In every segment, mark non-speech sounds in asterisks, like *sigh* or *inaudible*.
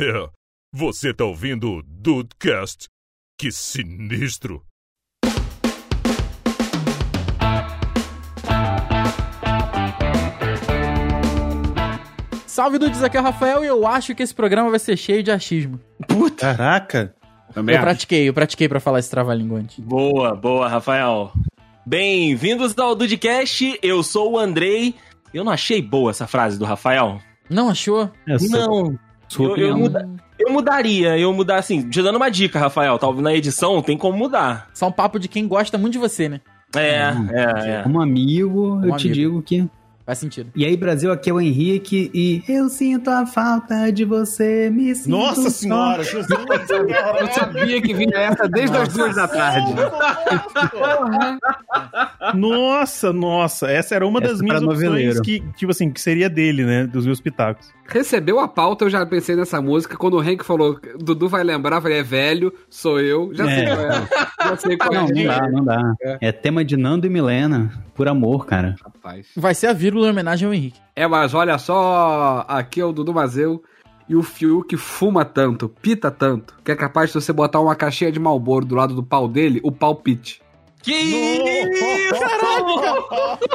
É, você tá ouvindo o Dudecast? Que sinistro! Salve Dudes, aqui é o Rafael e eu acho que esse programa vai ser cheio de achismo. Puta. Caraca. Também Eu acho. pratiquei, eu pratiquei pra falar esse trava-língua antes. Boa, boa, Rafael. Bem-vindos ao Dudcast, eu sou o Andrei. Eu não achei boa essa frase do Rafael. Não achou? Não, sua eu, eu, muda- eu mudaria, eu mudar assim, te dando uma dica, Rafael, talvez na edição tem como mudar. Só um papo de quem gosta muito de você, né? É, Hum, é, é. Como amigo, eu te amigo. digo que. Faz sentido. E aí, Brasil, aqui é o Henrique e eu sinto a falta de você, me sinto Nossa só. senhora! Eu sabia que vinha essa desde as duas da tarde. *laughs* Nossa, nossa, essa era uma Essa das é minhas opções noveleiro. que, tipo assim, que seria dele, né? Dos meus pitacos. Recebeu a pauta, eu já pensei nessa música. Quando o Henk falou, Dudu vai lembrar, eu falei, é velho, sou eu. Já sei É. qual é. Já sei qual Não, é. não dá, não dá. É tema de Nando e Milena. Por amor, cara. Rapaz. Vai ser a vírgula em homenagem ao Henrique. É, mas olha só, aqui é o Dudu Mazeu e o Fiuk fuma tanto, pita tanto, que é capaz de você botar uma caixinha de Malboro do lado do pau dele, o palpite. Que isso?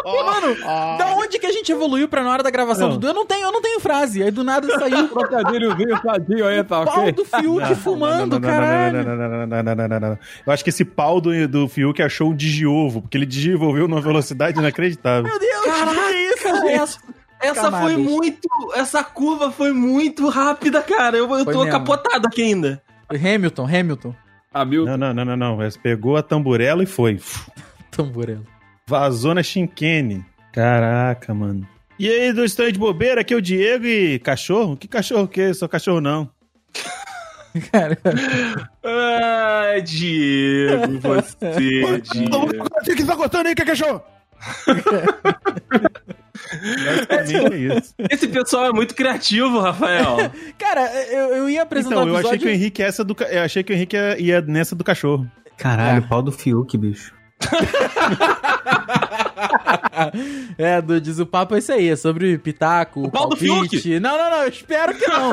Mano, da onde que a gente evoluiu pra na hora da gravação Não. do Dudu? Eu não tenho, eu não tenho frase. Aí do nada saiu o Trocadilhozinho, tadinho aí, tá pau do Fiuk fumando, não, não, caralho. Não, não, não, não, não, não, não, não. Eu acho que esse pau do, do Fiuk achou um digiovo, porque ele desenvolveu numa velocidade inacreditável. Meu Deus, que isso, Cara, essa, essa Camadas. foi muito. Essa curva foi muito rápida, cara. Eu, eu Foi tô mesmo. capotado aqui ainda. Hamilton, Hamilton. Hamilton. Não, não, não, não, não. Pegou a tamburela e foi. *laughs* Tamborelo. Vazou na chinquene. Caraca, mano. E aí, do Estranho de Bobeira, aqui é o Diego e cachorro? Que cachorro que é? Sou cachorro não. *laughs* Cara, Ai, Diego, *laughs* você, Diego. O que tá contando aí, que é cachorro? Basicamente é isso. Esse pessoal é muito criativo, Rafael. *laughs* cara eu, eu ia apresentar Então, o eu achei episódio... que o Henrique é essa do ca- eu achei que o Henrique ia, ia nessa do cachorro. Caralho, pau do Fiuk, bicho. *laughs* é, do, diz o papo é isso aí, é sobre pitaco, O pau do palpite. Não, não, não, eu espero que não.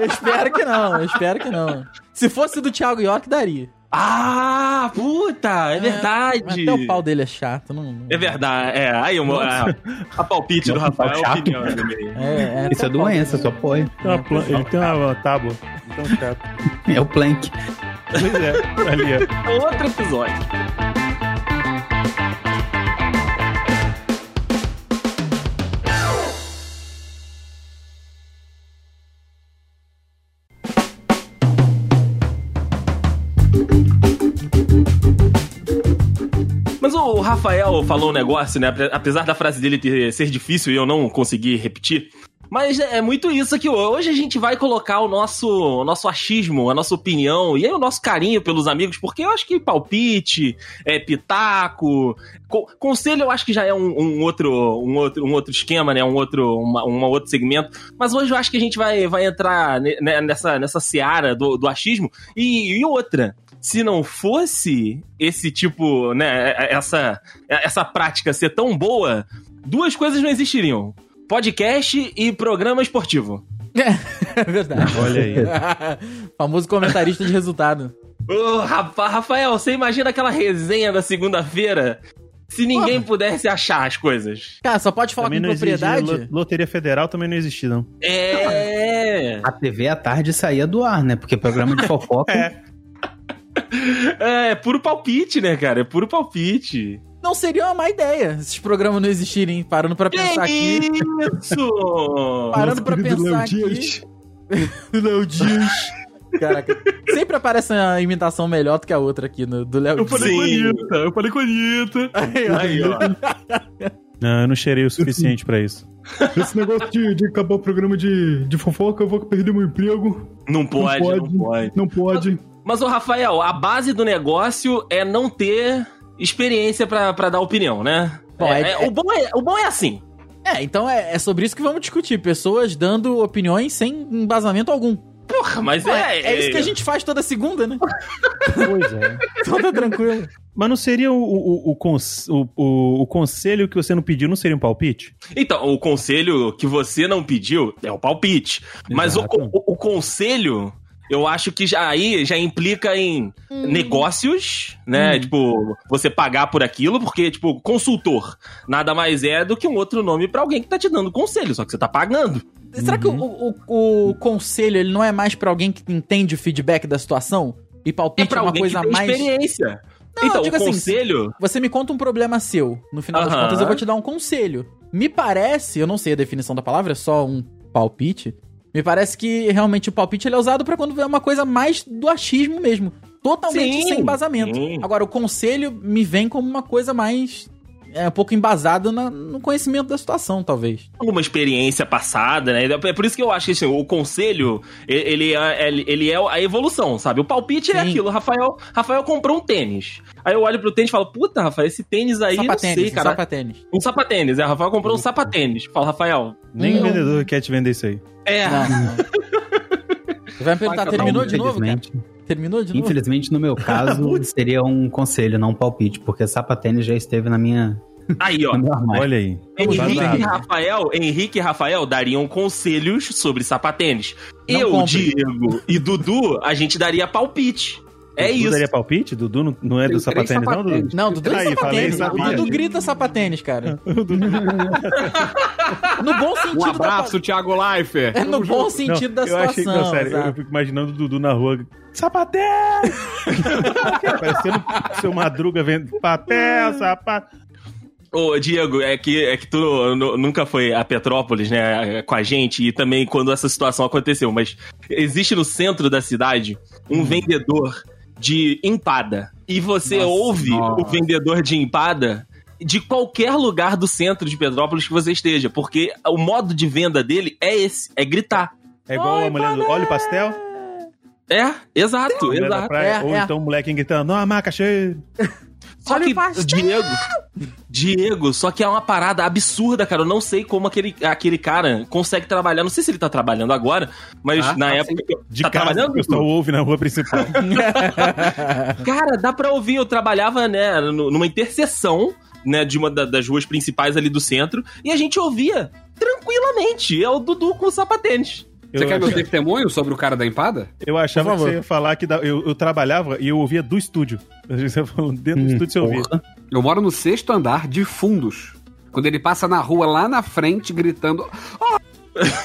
eu espero que não, eu espero que não. Se fosse do Thiago York, daria. Ah, puta, é Mas verdade. Até o pau dele é chato. Não, não- É verdade, é. Aí, uma, a, a palpite do Nossa, Rafael é chato. opinião dele. É, é, Isso é doença, só. Tem uma plan- Ele tem uma tábua. Então, chato. É o Plank. Pois é, ali, ó. É outro episódio. Rafael falou um negócio, né? Ape- Apesar da frase dele ter, ser difícil e eu não conseguir repetir. Mas é é muito isso aqui. Hoje a gente vai colocar o nosso, o nosso achismo, a nossa opinião e aí o nosso carinho pelos amigos, porque eu acho que palpite, é, pitaco, co- conselho eu acho que já é um, um outro, um, outro, um outro esquema, né? Um outro, uma, um outro segmento. Mas hoje eu acho que a gente vai, vai entrar ne- nessa, nessa seara do, do achismo. E, e outra, se não fosse esse tipo, né, essa, essa prática ser tão boa, duas coisas não existiriam. Podcast e programa esportivo. é *laughs* verdade. Olha aí. *laughs* Famoso comentarista de resultado. Rafa- Rafael, você imagina aquela resenha da segunda-feira? Se ninguém pudesse achar as coisas. Cara, só pode falar Também com propriedade? lo- Loteria Federal também não existia, não. É. A TV à tarde saía do ar, né? Porque programa de fofoca. *laughs* É. É, é puro palpite, né, cara? É puro palpite. Não seria uma má ideia esses programas não existirem, parando pra pensar aqui. isso! *laughs* Parando pra pensar aqui. *laughs* Léo Dias. Caraca, sempre aparece uma imitação melhor do que a outra aqui no, do Léo Dias. falei com a Anitta, eu falei com a Anitta. Aí, ó. Aí, ó. Não, eu não cheirei o suficiente pra isso. Esse negócio de, de acabar o programa de, de fofoca, eu vou perder meu emprego. Não pode, não pode. pode. Não pode. Mas, ô Rafael, a base do negócio é não ter experiência pra, pra dar opinião, né? Bom, É, é- é- o, bom é, o bom é assim. É, então é, é sobre isso que vamos discutir. Pessoas dando opiniões sem embasamento algum. Porra, mas Pô, é, é, é isso que a gente faz toda segunda, né? Pois é. *laughs* Toda tranquilo. Mas não seria o, o, o, cons- o, o- o conselho que você não pediu, não seria um palpite? Então, o conselho que você não pediu é o palpite. Mas o, Exato. o- o conselho, eu acho que já aí já implica em negócios, né? Tipo, você pagar por aquilo, porque, tipo, consultor nada mais é do que um outro nome pra alguém que tá te dando conselho, só que você tá pagando. Será que o, o, o conselho ele não é mais pra alguém que entende o feedback da situação? E É palpite é pra uma coisa que tem mais. experiência. Não, então, eu o digo assim, conselho... Você me conta um problema seu. No final das Aham. contas, eu vou te dar um conselho. Me parece, eu não sei a definição da palavra, é só um palpite. Me parece que realmente o palpite ele é usado pra quando é uma coisa mais do achismo mesmo. Totalmente Sim, sem embasamento. sim. Agora, o conselho me vem como uma coisa mais. É um pouco embasada na- no conhecimento da situação, talvez. alguma experiência passada, né? É por isso que eu acho que assim, o conselho, ele é, ele- é a evolução, sabe? O palpite é Sim. aquilo. Rafael, Rafael comprou um tênis. Aí eu olho pro tênis e falo, puta, Rafael, esse tênis aí, não sapatênis, sei, cara. sapatênis. Um sapatênis, é. Rafael comprou um sapatênis. Fala, Rafael. Nem Não. o vendedor quer te vender isso aí. É. Não, não. *laughs* Você vai me perguntar, terminou de novo, cara? Infelizmente, Terminou de novo? infelizmente, no meu caso, *laughs* seria um conselho, não um palpite, porque sapatênis já esteve na minha, Aí, ó. *laughs* Olha aí. Henrique e Rafael, Henrique e Rafael dariam conselhos sobre sapatênis. Não eu, compre. Diego e Dudu, a gente daria palpite. É Dudu isso. daria palpite? Dudu não, não é Tem do três sapatênis, não, sapatênis. Dudu? Não, Dudu é Aí, falei, sapatênis. O Dudu grita sapatênis, cara. *laughs* no bom Um sentido abraço, Thiago Leifert. da... É no bom Não, sentido da eu achei situação. que, não, sério, eu exato. fico imaginando o Dudu na rua. Sapatênis! *laughs* Parecendo o seu Madruga vendo papel, sapato. Ô, Diego, é que, é que tu nu- nunca foi a Petrópolis, né, com a gente, e também quando essa situação aconteceu, mas existe no centro da cidade um vendedor de empada. E você Nossa, ouve nossa. o vendedor de empada de qualquer lugar do centro de Petrópolis que você esteja, porque o modo de venda dele é esse, é gritar. É igual a mulher do Olha o pastel. É, exato, exato. praia, É, ou é. então o moleque gritando, não, a maca cheia. Só Olha que, o pastel! Diego, Diego, só que é uma parada absurda, cara. Eu não sei como aquele, aquele cara consegue trabalhar. Não sei se ele tá trabalhando agora, mas Ah, na tá época. De tá casa, trabalhando? o pessoal ouve na rua principal. *laughs* Cara, dá pra ouvir. Eu trabalhava, né, numa interseção, né, de uma da- das ruas principais ali do centro, e a gente ouvia tranquilamente. É o Dudu com o sapatênis. Você Eu quer meu achava- testemunho sobre o cara da empada? Eu achava que você ia falar que da- eu, eu trabalhava e eu ouvia do estúdio. Você falou, dentro do estúdio você ouvia. Porra. Eu moro no sexto andar de fundos. Quando ele passa na rua lá na frente gritando. *laughs*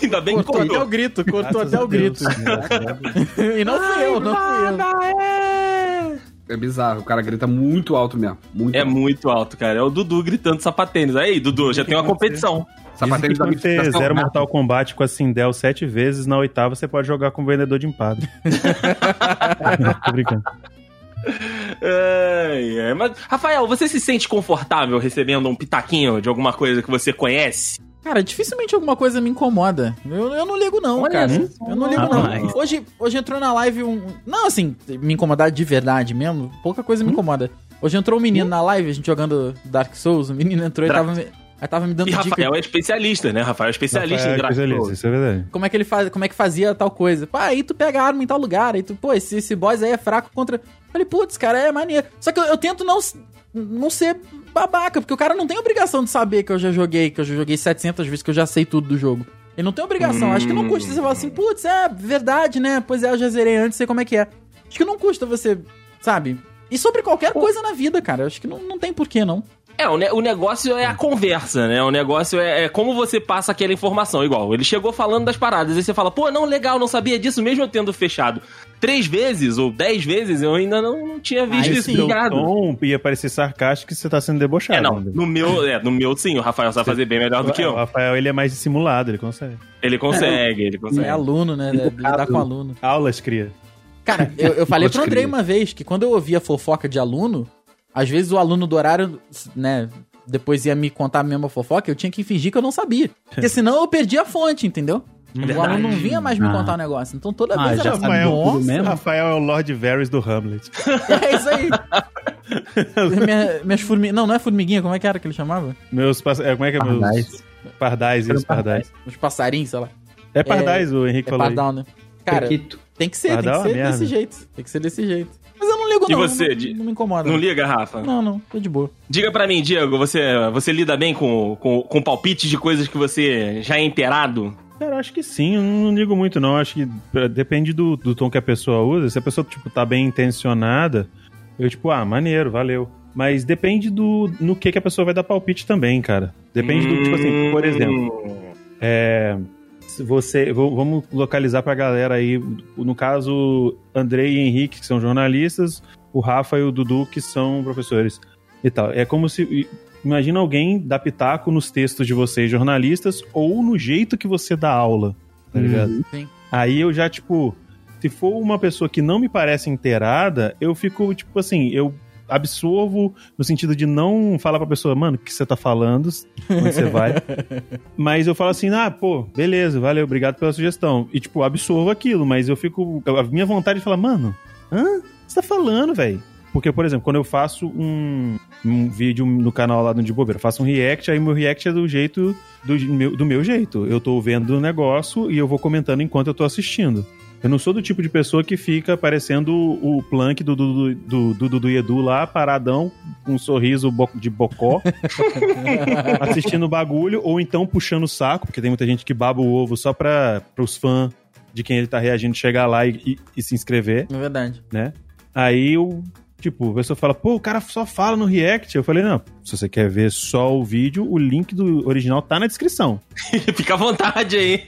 Ainda bem que Cortou até o grito, cortou Graças até o grito. *laughs* E não fui eu, não fui eu. É bizarro, o cara grita muito alto mesmo. Muito É alto. muito alto, cara. É o Dudu gritando sapatênis. Aí, Dudu, já tem uma competição. Sapatênis da você Mitigação zero. Mortal Kombat com a Sindel sete vezes, na oitava você pode jogar com o vendedor de empada. *laughs* Tô brincando. Ai, ai. Mas, Rafael, você se sente confortável recebendo um pitaquinho de alguma coisa que você conhece? Cara, dificilmente alguma coisa me incomoda. Eu, eu não ligo, não, Olha cara. Eu não ligo, Ah, não. mas- Hoje, hoje entrou na live um. Não, assim, me incomodar de verdade mesmo. Pouca coisa me Hum? incomoda. Hoje entrou um menino na live, a gente jogando Dark Souls. O menino entrou e Dark- tava, aí tava me dando E dica. Rafael é especialista, né? Rafael é especialista Rafael em é Dark especialista. Isso é verdade. Como é que ele faz, como é que fazia tal coisa? Pá, aí tu pega a arma em tal lugar, aí tu, pô, esse, esse boss aí é fraco contra. Falei, putz, cara, é maneiro. Só que eu, eu tento não, não ser babaca, porque o cara não tem obrigação de saber que eu já joguei, que eu já joguei 700 vezes, que eu já sei tudo do jogo. Ele não tem obrigação. Acho que não custa você falar assim, putz, é verdade, né? Pois é, eu já zerei antes, sei como é que é. Acho que não custa você, sabe? E sobre qualquer coisa na vida, cara. Acho que não, não tem porquê, não. É, o, ne- o negócio é a conversa, né? O negócio é, é como você passa aquela informação. Igual, ele chegou falando das paradas, aí você fala, pô, não, legal, não sabia disso, mesmo eu tendo fechado três vezes ou dez vezes, eu ainda não, não tinha visto Aí isso. ligado. tom ia parecer sarcástico e você tá sendo debochado. É, não, né? no meu, é, no meu sim, o Rafael sabe fazer bem melhor do que O eu. Rafael, ele é mais dissimulado, ele consegue. Ele consegue, ele É consegue. aluno, né? Lidar com aluno. Aulas, cria. Cara, eu, eu falei pro Andrei uma vez que quando eu ouvia fofoca de aluno, às vezes o aluno do horário, né, depois ia me contar a mesma fofoca, eu tinha que fingir que eu não sabia. Porque *laughs* senão eu perdia a fonte, entendeu? o aluno não vinha mais me Ah. contar o negócio. Então toda Ah, vez já era tudo nossa, mesmo? Rafael é o Lord Varys do Hamlet. *laughs* é isso aí. *laughs* Minha- minhas formiguinhas, não, não é formiguinha, como é que era que ele chamava? Meus pass- é, Como é que é meus. Pardais. Pardais, isso, pardais. Os passarinhos, sei lá. É pardais, o Henrique É falou. aí. pardal, né? Cara, Pequito. tem que ser, Pardal é tem que ser uma desse jeito. Tem que ser desse jeito. Eu não ligo, E você, não, não me incomoda. Não liga, Rafa? Não, não, tô de boa. Diga pra mim, Diego, você, você lida bem com, com, com palpites de coisas que você já é inteirado? Cara, acho que sim, eu não ligo muito não, acho que eh, depende do, do tom que a pessoa usa, se a pessoa, tipo, tá bem intencionada, eu tipo, ah, maneiro, valeu. Mas depende do no que que a pessoa vai dar palpite também, cara. Depende do, tipo assim, por exemplo, é, se você, vamos localizar pra galera aí, no caso, Andrei e Henrique, que são jornalistas, o Rafa e o Dudu, que são professores e tal. É como se, imagina alguém dar pitaco nos textos de vocês, jornalistas, ou no jeito que você dá aula, tá ligado? Sim. Aí eu já, tipo, se for uma pessoa que não me parece inteirada, eu fico, tipo assim, eu absorvo no sentido de não falar pra pessoa, mano, o que você tá falando, onde você vai. *laughs* mas eu falo assim, ah, pô, beleza, valeu, obrigado pela sugestão. E, tipo, absorvo aquilo, mas eu fico. A minha vontade de falar, mano, hã? Você tá falando, velho? Porque, por exemplo, quando eu faço um, um vídeo no canal lá do De Bobeira, eu faço um react, aí meu react é do jeito do meu, do meu jeito. Eu tô vendo o negócio e eu vou comentando enquanto eu tô assistindo. Eu não sou do tipo de pessoa que fica parecendo o Plank do Dudu do, do, Dudu e Edu lá, paradão, com um sorriso de bocó, *laughs* assistindo o bagulho, ou então puxando o saco, porque tem muita gente que baba o ovo só pra, pros fãs de quem ele tá reagindo chegar lá e, e- e se inscrever É verdade. né? Aí eu, tipo, a pessoa fala, pô, o cara só fala no React. Eu falei, não, se você quer ver só o vídeo, o link do original tá na descrição, *laughs* Fica à vontade aí.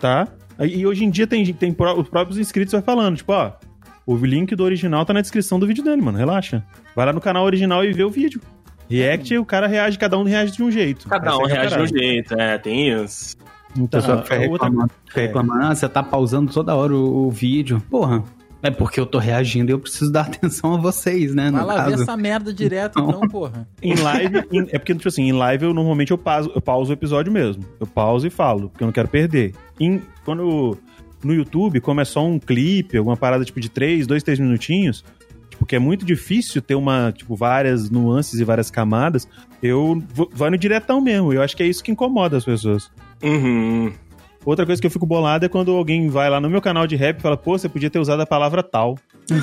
tá? E hoje em dia tem, tem pró- os próprios inscritos vai falando, tipo, ó, o link do original tá na descrição do vídeo dele, mano, relaxa. Vai lá no canal original e vê o vídeo. React, o cara reage, cada um reage de um jeito. Cada um reage de um jeito, é, tem isso. Então, O pessoal fica a outra- reclamando, fica é. reclamando, ah, você tá pausando toda hora o, o vídeo. Porra, é porque eu tô reagindo e eu preciso dar *laughs* atenção a vocês, né? No Vai lá ver caso. essa merda direto, então, porra. Em live, em- é porque, tipo assim, em live eu normalmente eu pauso, eu pauso o episódio mesmo. Eu pauso e falo, porque eu não quero perder. Em, quando no YouTube, como é só um clipe, alguma parada tipo de 3, 2, 3 minutinhos, tipo, que é muito difícil ter uma, tipo, várias nuances e várias camadas, eu vou, vai no diretão mesmo. Eu acho que é isso que incomoda as pessoas. Uhum. Outra coisa que eu fico bolado é quando alguém vai lá no meu canal de rap e fala, pô, você podia ter usado a palavra tal.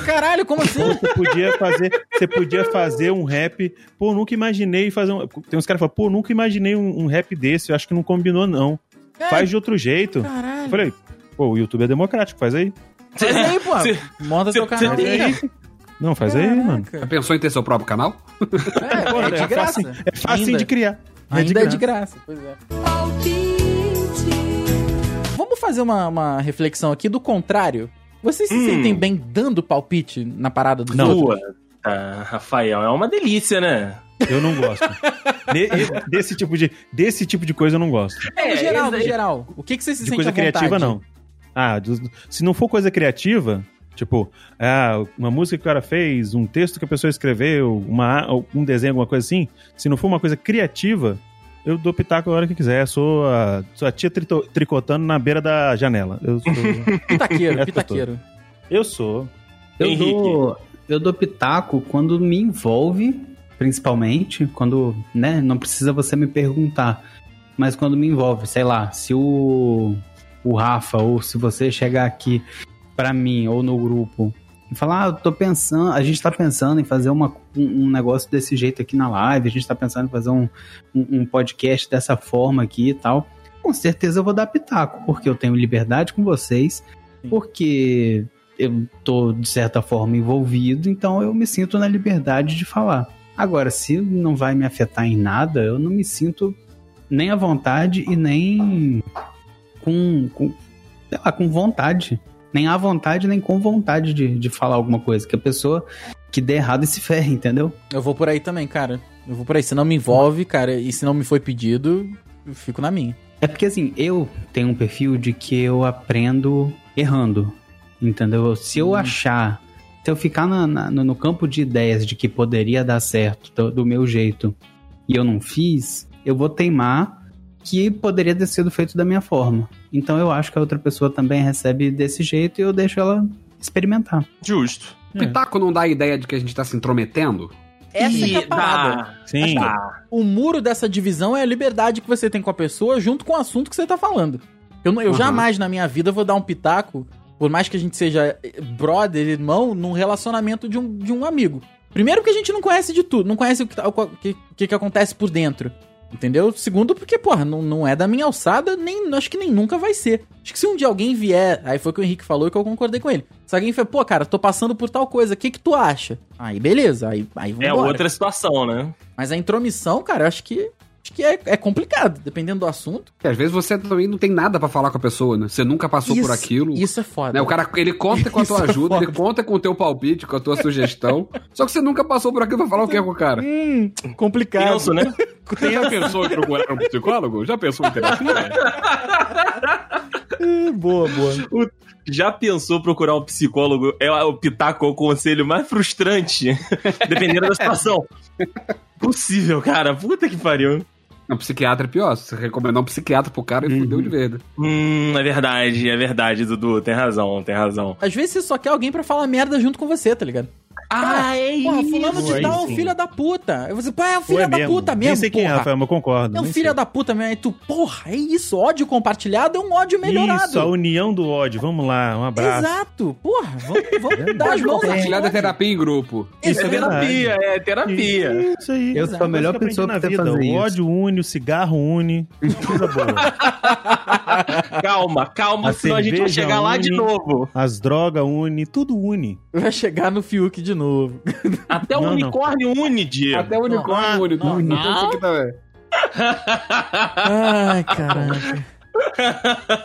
Caralho, como assim? Você podia fazer, você podia fazer um rap. Pô, nunca imaginei fazer um. Tem uns caras que falam, pô, nunca imaginei um, um rap desse, eu acho que não combinou, não. É, Faz de outro jeito. Caralho. Eu falei, pô, o YouTube é democrático, faz aí. Faz aí, pô. Cê- Monta teu canal. cê aí. Não, faz aí, mano. Caraca. Já pensou em ter seu próprio canal? É, Pô, é de é graça. fácil, é fácil de criar. Ainda é de graça. Pois é. Vamos fazer uma, uma reflexão aqui do contrário. Vocês se Hum. sentem bem dando palpite na parada dos Não. outros? Puta, Rafael, é uma delícia, né? Eu não gosto. De- desse, tipo de, desse tipo de coisa eu não gosto. É, no geral, no geral. O que, que vocês se De sentem coisa criativa, não. Ah, se não for coisa criativa, tipo, ah, uma música que o cara fez, um texto que a pessoa escreveu, uma, um desenho, alguma coisa assim, se não for uma coisa criativa, eu dou pitaco a hora que quiser. Sou a, sou a tia trito- tricotando na beira da janela. Eu sou. *laughs* Pitaqueiro, *laughs* pitaqueiro. eu sou. Eu Henrique. dou, eu dou pitaco quando me envolve, principalmente, quando, né, não precisa você me perguntar, mas quando me envolve, sei lá, se o, o Rafa ou se você chegar aqui pra mim ou no grupo e falar, ah, eu tô pensando, a gente tá pensando em fazer uma, um, um negócio desse jeito aqui na live, a gente tá pensando em fazer um, um, um podcast dessa forma aqui e tal, com certeza eu vou dar pitaco, porque eu tenho liberdade com vocês, porque eu tô, de certa forma, envolvido, então eu me sinto na liberdade de falar. Agora, se não vai me afetar em nada, eu não me sinto nem à vontade e nem com, com sei lá, com vontade. Nem à vontade, nem com vontade de, de falar alguma coisa. Que a pessoa que der errado e se ferre, entendeu? Eu vou por aí também, cara. Eu vou por aí. Se não me envolve, cara, e se não me foi pedido, eu fico na minha. É porque assim, eu tenho um perfil de que eu aprendo errando. Entendeu? Se eu achar, se eu ficar na- na- no, no campo de ideias de que poderia dar certo do, do meu jeito e eu não fiz, eu vou teimar que poderia ter sido feito da minha forma. Então eu acho que a outra pessoa também recebe desse jeito e eu deixo ela experimentar. Justo. Pitaco não dá a ideia de que a gente tá se intrometendo? Essa é que é a parada. dá. Sim. Dá. O muro dessa divisão é a liberdade que você tem com a pessoa junto com o assunto que você tá falando. Eu, não- eu Uhum. jamais na minha vida vou dar um pitaco por mais que a gente seja eh, brother, irmão, num relacionamento de um, de um amigo. Primeiro porque a gente não conhece de tudo, não conhece o que, tá- o que, que, que acontece por dentro. Entendeu? Segundo, porque, porra, não, não é da minha alçada, nem acho que nem nunca vai ser. Acho que se um dia alguém vier, aí foi o que o Henrique falou e que eu concordei com ele. Se alguém falar, pô, cara, tô passando por tal coisa, o que que tu acha? Aí beleza, aí, aí É vambora. outra situação, né? Mas a intromissão, cara, eu acho que, acho que é, é complicado, dependendo do assunto. Porque às vezes você também não tem nada pra falar com a pessoa, né? Você nunca passou por aquilo. Isso é foda. Né? O cara, ele conta com a *laughs* tua Isso é ajuda, ele foda. conta com o teu palpite, com a tua sugestão. só que você nunca passou por aquilo pra falar o que é com o cara. Hum, complicado. Tenso, né? *laughs* Você já pensou em procurar um psicólogo? Já pensou em terapia? boa, boa. Já pensou procurar um psicólogo? É o pitaco é o conselho mais frustrante, *laughs* dependendo da situação. Possível, cara. Puta que pariu. Um psiquiatra é pior. Se você recomendar um psiquiatra pro cara, ele fudeu de verde. Hum, é verdade, é verdade, Dudu. Tem razão, tem razão. Às vezes você só quer alguém pra falar merda junto com você, tá ligado? Ah, é Porra, fulano de tal é um sim. filho da puta. Aí você, pô, é um Pô, filho é da mesmo. puta mesmo, Nem sei quem é. Rafael, mas eu concordo. É um nem filho sei. da puta mesmo. Aí tu, porra, é isso. Ódio compartilhado é um ódio melhorado. Isso, a união do ódio. Vamos lá, um abraço. Exato. Porra, vamos, vamos dar as mãos Compartilhar da aqui. terapia em grupo. Isso é é terapia, é terapia. Isso aí. Eu sou a melhor pessoa eu pra você na fazer vida. O isso. ódio une, o cigarro une. Coisa boa. *laughs* Calma, calma, A senão a gente vai chegar lá de une. novo. As drogas une, tudo une. Vai chegar no Fiuk de novo. Até o Não, não. unicórnio une, Diego. Até o unicórnio, não, único. não, Então não. aqui Ai, caraca.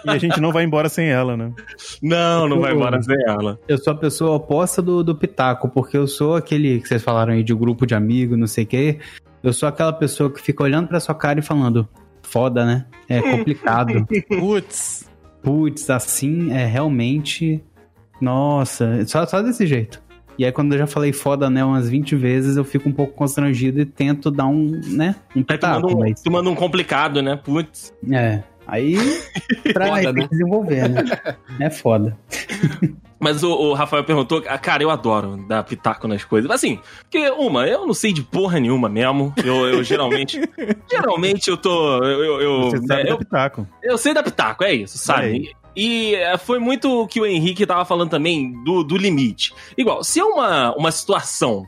E a gente não vai embora sem ela, né? Não, não vai embora sem ela. Eu sou a pessoa oposta do, do Pitaco, porque eu sou aquele que vocês falaram aí de grupo de amigos, não sei o quê. Eu sou aquela pessoa que fica olhando pra sua cara e falando, foda, né? É *laughs* complicado. Putz. Putz, assim é realmente. Nossa, só, só desse jeito. E aí, quando eu já falei foda, né, umas 20 vezes, eu fico um pouco constrangido e tento dar um, né, um Aí tu um, mas. tu manda um complicado, né? Putz. É. Aí, *laughs* pra Foda, aí né? desenvolver, né? É foda. *laughs* Mas o, o Rafael perguntou, ah, cara, eu adoro dar pitaco nas coisas. Assim, porque, uma, eu não sei de porra nenhuma mesmo. Eu, eu *laughs* geralmente. geralmente eu tô. Eu, eu, eu, Você sabe é, eu, pitaco. eu sei dar pitaco, é isso, sabe? E é, foi muito o que o Henrique tava falando também do, do limite. Igual, se é uma, uma situação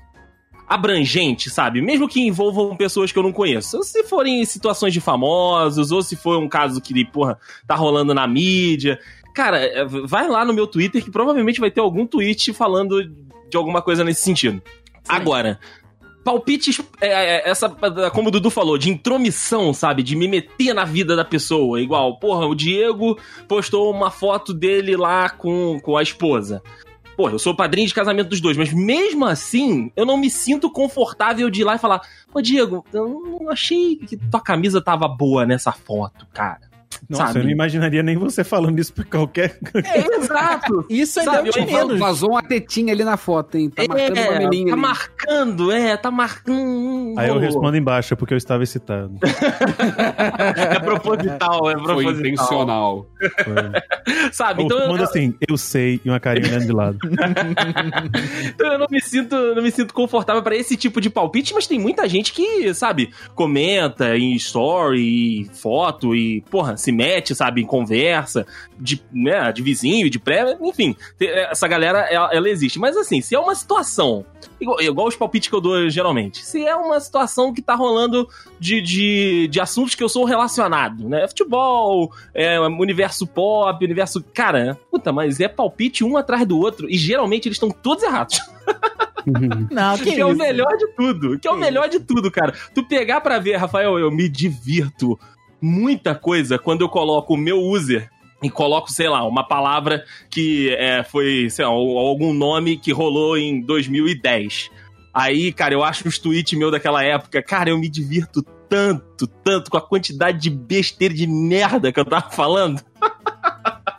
abrangente, sabe? Mesmo que envolvam pessoas que eu não conheço. Se forem situações de famosos, ou se for um caso que, porra, tá rolando na mídia. Cara, é, vai lá no meu Twitter que provavelmente vai ter algum tweet falando de alguma coisa nesse sentido. Agora, palpites, é, é, essa, como o Dudu falou, de intromissão, sabe? De me meter na vida da pessoa. Igual, porra, o Diego postou uma foto dele lá com, com a esposa. Pô, eu sou padrinho de casamento dos dois, mas mesmo assim, eu não me sinto confortável de ir lá e falar: Ô, Diego, eu não achei que tua camisa tava boa nessa foto, cara. Nossa, sabe? eu não imaginaria nem você falando isso pra qualquer. É, exato. *laughs* Isso ainda Sabe, é o menos. Vazou uma tetinha ali na foto, hein? Tá marcando uma é, tá ali. marcando, é, tá marcando. Aí eu respondo embaixo, porque eu estava excitado. *laughs* É proposital, é Foi proposital. intencional. *laughs* Sabe? Ou Então, eu, manda assim, eu sei, e uma carinha olhando de lado. então eu não me sinto, não me sinto confortável pra esse tipo de palpite, mas tem muita gente que, sabe, comenta em story, foto e, porra, se mete, sabe, em conversa, de, né, de vizinho, de pré, enfim, essa galera, ela, ela existe. Mas assim, se é uma situação, igual, igual os palpites que eu dou geralmente, se é uma situação que tá rolando de, de, de assuntos que eu sou relacionado, né, futebol, é, universo pop, universo, cara, puta, mas é palpite um atrás do outro, e geralmente eles estão todos errados. *laughs* Não, que, Que, é o melhor de tudo. Que é o Que melhor de tudo, cara. Tu pegar pra ver, Rafael, eu me divirto muita coisa quando eu coloco o meu user e coloco, sei lá, uma palavra que é, foi, sei lá, algum nome que rolou em 2010. Aí, cara, eu acho uns tweets meu daquela época, cara, eu me divirto tanto, tanto com a quantidade de besteira, de merda que eu tava falando. *laughs*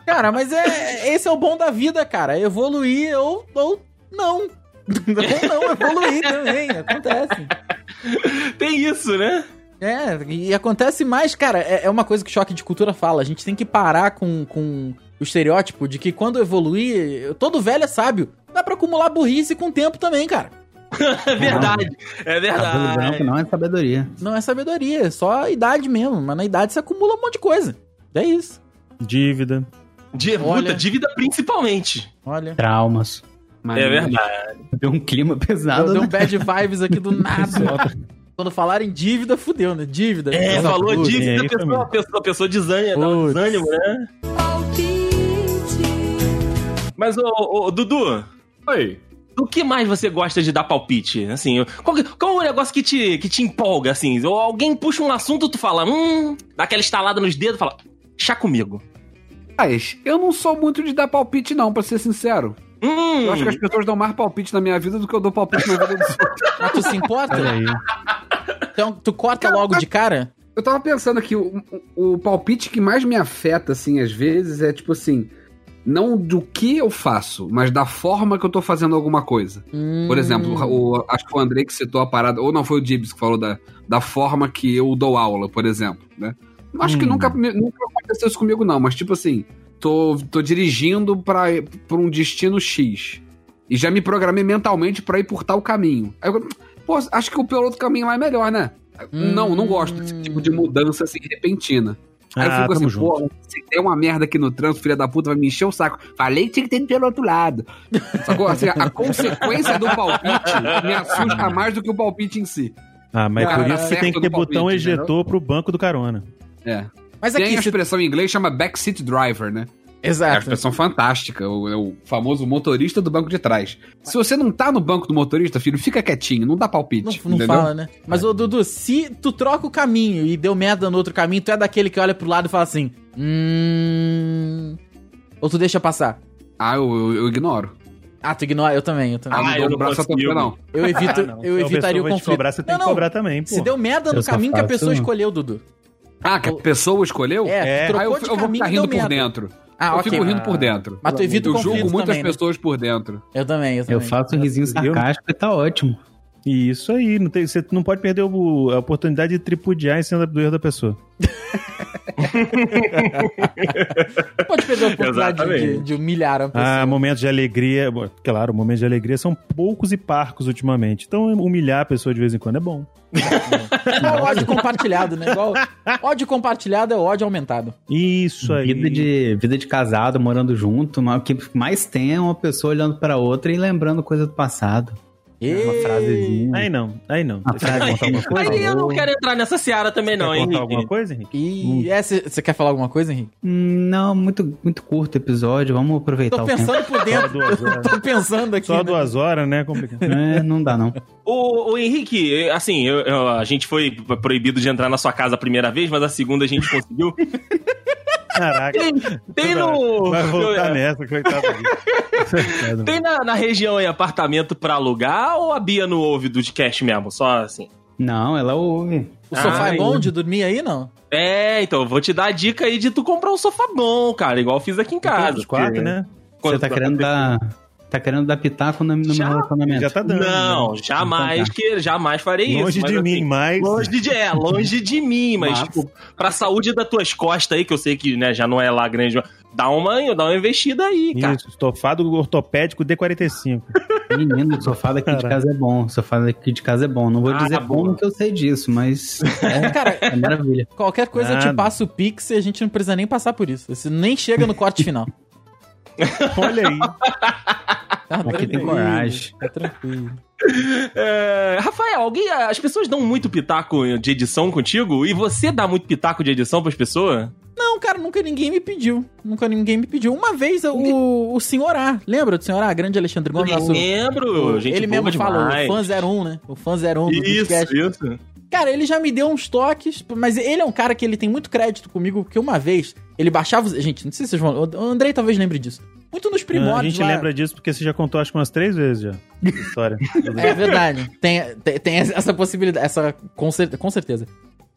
Cara, mas é, esse é o bom da vida, cara. Evoluir ou, ou não. *laughs* ou não evoluir também. Acontece. Tem isso, né? É, e acontece mais, cara, é, é uma coisa que o Choque de Cultura fala. A gente tem que parar com, com o estereótipo de que quando evoluir, todo velho é sábio. Dá pra acumular burrice com o tempo também, cara. *laughs* É verdade. É verdade. branco não é sabedoria. Não é sabedoria, é só a idade mesmo. Mas na idade você acumula um monte de coisa. É isso. Dívida. Olha. puta, dívida principalmente. Olha. Traumas. Mas- É verdade. Deu um clima pesado, Deu um né? bad vibes aqui do *laughs* nada. Quando falaram em dívida, fudeu, né? Dívida. É, Coisa falou puta. dívida, é a pessoa, a pessoa, a pessoa desânimo, dá um desânimo, né? Mas, ô, ô, Dudu, Oi. do que mais você gosta de dar palpite? Assim, qual, qual é o negócio que te, que te empolga, assim? Ou alguém puxa um assunto, tu fala, hum, dá aquela estalada nos dedos, fala, chá comigo. Mas eu não sou muito de dar palpite, não, pra ser sincero. Hum, Eu acho que as pessoas dão mais palpite na minha vida do que eu dou palpite na vida dos outros. *laughs* Mas tu se importa? Então, tu corta logo de cara? Eu tava pensando aqui, o, o- o palpite que mais me afeta, assim, às vezes, é tipo assim. Não do que eu faço, mas da forma que eu tô fazendo alguma coisa. Por Hum. exemplo, o- acho que o Andrei que citou a parada, ou não foi o Dibs que falou da, da forma que eu dou aula, por exemplo, né? Acho que Hum. nunca, me- nunca aconteceu isso comigo, não, mas tipo assim, tô, tô dirigindo pra, pra um destino X. E já me programei mentalmente pra ir por tal caminho. Aí eu, pô, acho que o pelo outro caminho lá é melhor, né? Hum. Não, não gosto desse tipo de mudança assim repentina. Aí eu Ah, fico tamo assim, junto. pô, se der uma merda aqui no trânsito, filha da puta, vai me encher o saco. Falei que tinha que ter ido pelo outro lado. Sacou? Assim, a consequência do palpite me assusta mais do que o palpite em si. Ah, mas Cara, por isso que certo tem que ter no palpite, botão entendeu? ejetor pro banco do carona. É. Mas Tem aqui, a se... expressão em inglês chama backseat driver, né? É uma Exato. expressão fantástica, o, é o famoso motorista do banco de trás. Se você não tá no banco do motorista, filho, fica quietinho, não dá palpite. Não, não fala, né? Mas, ô Dudu, se tu troca o caminho e deu merda no outro caminho, tu é daquele que olha pro lado e fala assim: Hum. Ou tu deixa passar? Ah, eu, eu- eu ignoro. Ah, tu ignora? Eu também, eu também. Ah, Ah, não eu não braço a consigo. torcer, não. Eu evito, Ah, não. eu Se a evitaria o conflito. cobrar, você tem Não, que não. cobrar também, pô. Se deu merda no Eu caminho que a pessoa escolheu, Dudu. Ah, que a pessoa escolheu? É, É. Ah, eu, trocou de eu vou ficar e deu rindo por dentro. Ah, eu ok. fico rindo por dentro. Mas tu evita o Eu julgo muitas também, né? pessoas por dentro. Eu também, eu também. Eu faço um risinho sarcástico e tá ótimo. E isso aí, não tem, você não pode perder o- a oportunidade de tripudiar em cima do erro da pessoa. *laughs* *laughs* Pode perder a oportunidade de, de humilhar a pessoa. Ah, momentos de alegria. Claro, momentos de alegria são poucos e parcos ultimamente. Então, humilhar a pessoa de vez em quando é bom. É igual ódio compartilhado, né? Igual ódio compartilhado é ódio aumentado. Isso aí. Vida de, vida de casado, morando junto, o que mais tem é uma pessoa olhando pra outra e lembrando coisa do passado. Uma frasezinha. Aí não, aí não. Uma Você quer frase alguma coisa? Aí eu não quero entrar nessa seara também, não, Quer Henrique? alguma coisa, Henrique? E é, você quer falar alguma coisa, Henrique? Hum, Não, muito, muito curto o episódio, vamos aproveitar Tô o tempo. pensando por Só dentro. duas *laughs* horas. Tô pensando aqui. Só né? duas horas, né? Complicado. É, não dá não. *laughs* O, o Henrique, assim, eu- eu- a gente foi proibido de entrar na sua casa a primeira vez, mas a segunda a gente conseguiu. *laughs* Caraca. Tem no. Vai voltar *laughs* nessa, coitado. *laughs* Coitado. Tem na, na região aí apartamento pra alugar ou a Bia não ouve do podcast mesmo? Só assim. Não, ela ouve. O sofá Ai. é bom de dormir aí, não? É, então, eu vou te dar a dica aí de tu comprar um sofá bom, cara, igual eu fiz aqui em casa. Os quatro, né? Quando- Você tá querendo dar. Tá querendo dar pitaco no, no Já- meu relacionamento. Já tá dando. Não, né? jamais Então que jamais farei Longe isso. mas de assim, mim, mas. Longe de, é, longe de mim, mas, Mas- tipo, pra saúde das tuas costas aí, que eu sei que né, já não é lá grande, dá uma, dá uma investida aí, cara. Isso, estofado ortopédico D45. Menino, o sofá daqui de Caralho. casa é bom. O sofá daqui de casa é bom. Não vou Ah, dizer boa. como que eu sei disso, mas *laughs* é, Cara, é maravilha. qualquer coisa eu te Nada. passo o Pix e a gente não precisa nem passar por isso. Você nem chega no corte final. *laughs* Olha aí. Tá Aqui tem tranquilo, coragem. Tá tranquilo. *laughs* É, Rafael, alguém, as pessoas dão muito pitaco de edição contigo? E você dá muito pitaco de edição pras pessoas? Não, cara, nunca ninguém me pediu. Nunca ninguém me pediu. Uma vez o, o senhor A, lembra do senhor A? Grande Alexandre Gomes, nosso. Lembro, gente ele mesmo demais. o fã 01, né? O fã 01 do Isso, podcast. isso. Cara, ele já me deu uns toques, mas ele é um cara que ele tem muito crédito comigo, porque uma vez ele baixava. os- Gente, não sei se vocês vão. O Andrei talvez lembre disso. Muito nos a primórdios. gente lá. lembra disso porque você já contou acho que umas três vezes já. História. *laughs* É verdade. Tem, tem, tem essa possibilidade, essa com, cer- com certeza.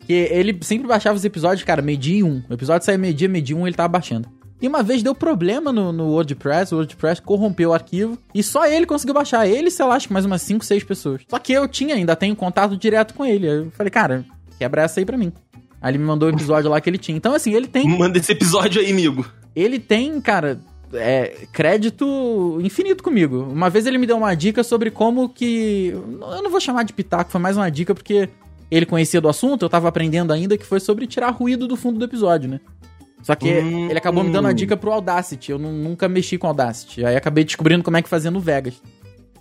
Que ele sempre baixava os episódios, cara, meio-dia e um. O episódio saía meio-dia, meio-dia e um, ele tava baixando. E uma vez deu problema no, no WordPress, o WordPress corrompeu o arquivo e só ele conseguiu baixar. Ele, sei lá, acho que mais umas 5, 6 pessoas. Só que eu tinha, ainda tenho contato direto com ele. Eu falei, cara, quebra essa aí pra mim. Aí ele me mandou o episódio lá que ele tinha. Então, assim, ele tem Manda esse episódio aí, amigo. ele tem, cara, é, crédito infinito comigo. Uma vez ele me deu uma dica sobre como que. Eu não vou chamar de pitaco, foi mais uma dica porque ele conhecia do assunto, eu tava aprendendo ainda, que foi sobre tirar ruído do fundo do episódio, né? Só que Hum. ele acabou me dando a dica pro Audacity. Eu nu- nunca mexi com Audacity. Aí acabei descobrindo como é que fazia no Vegas.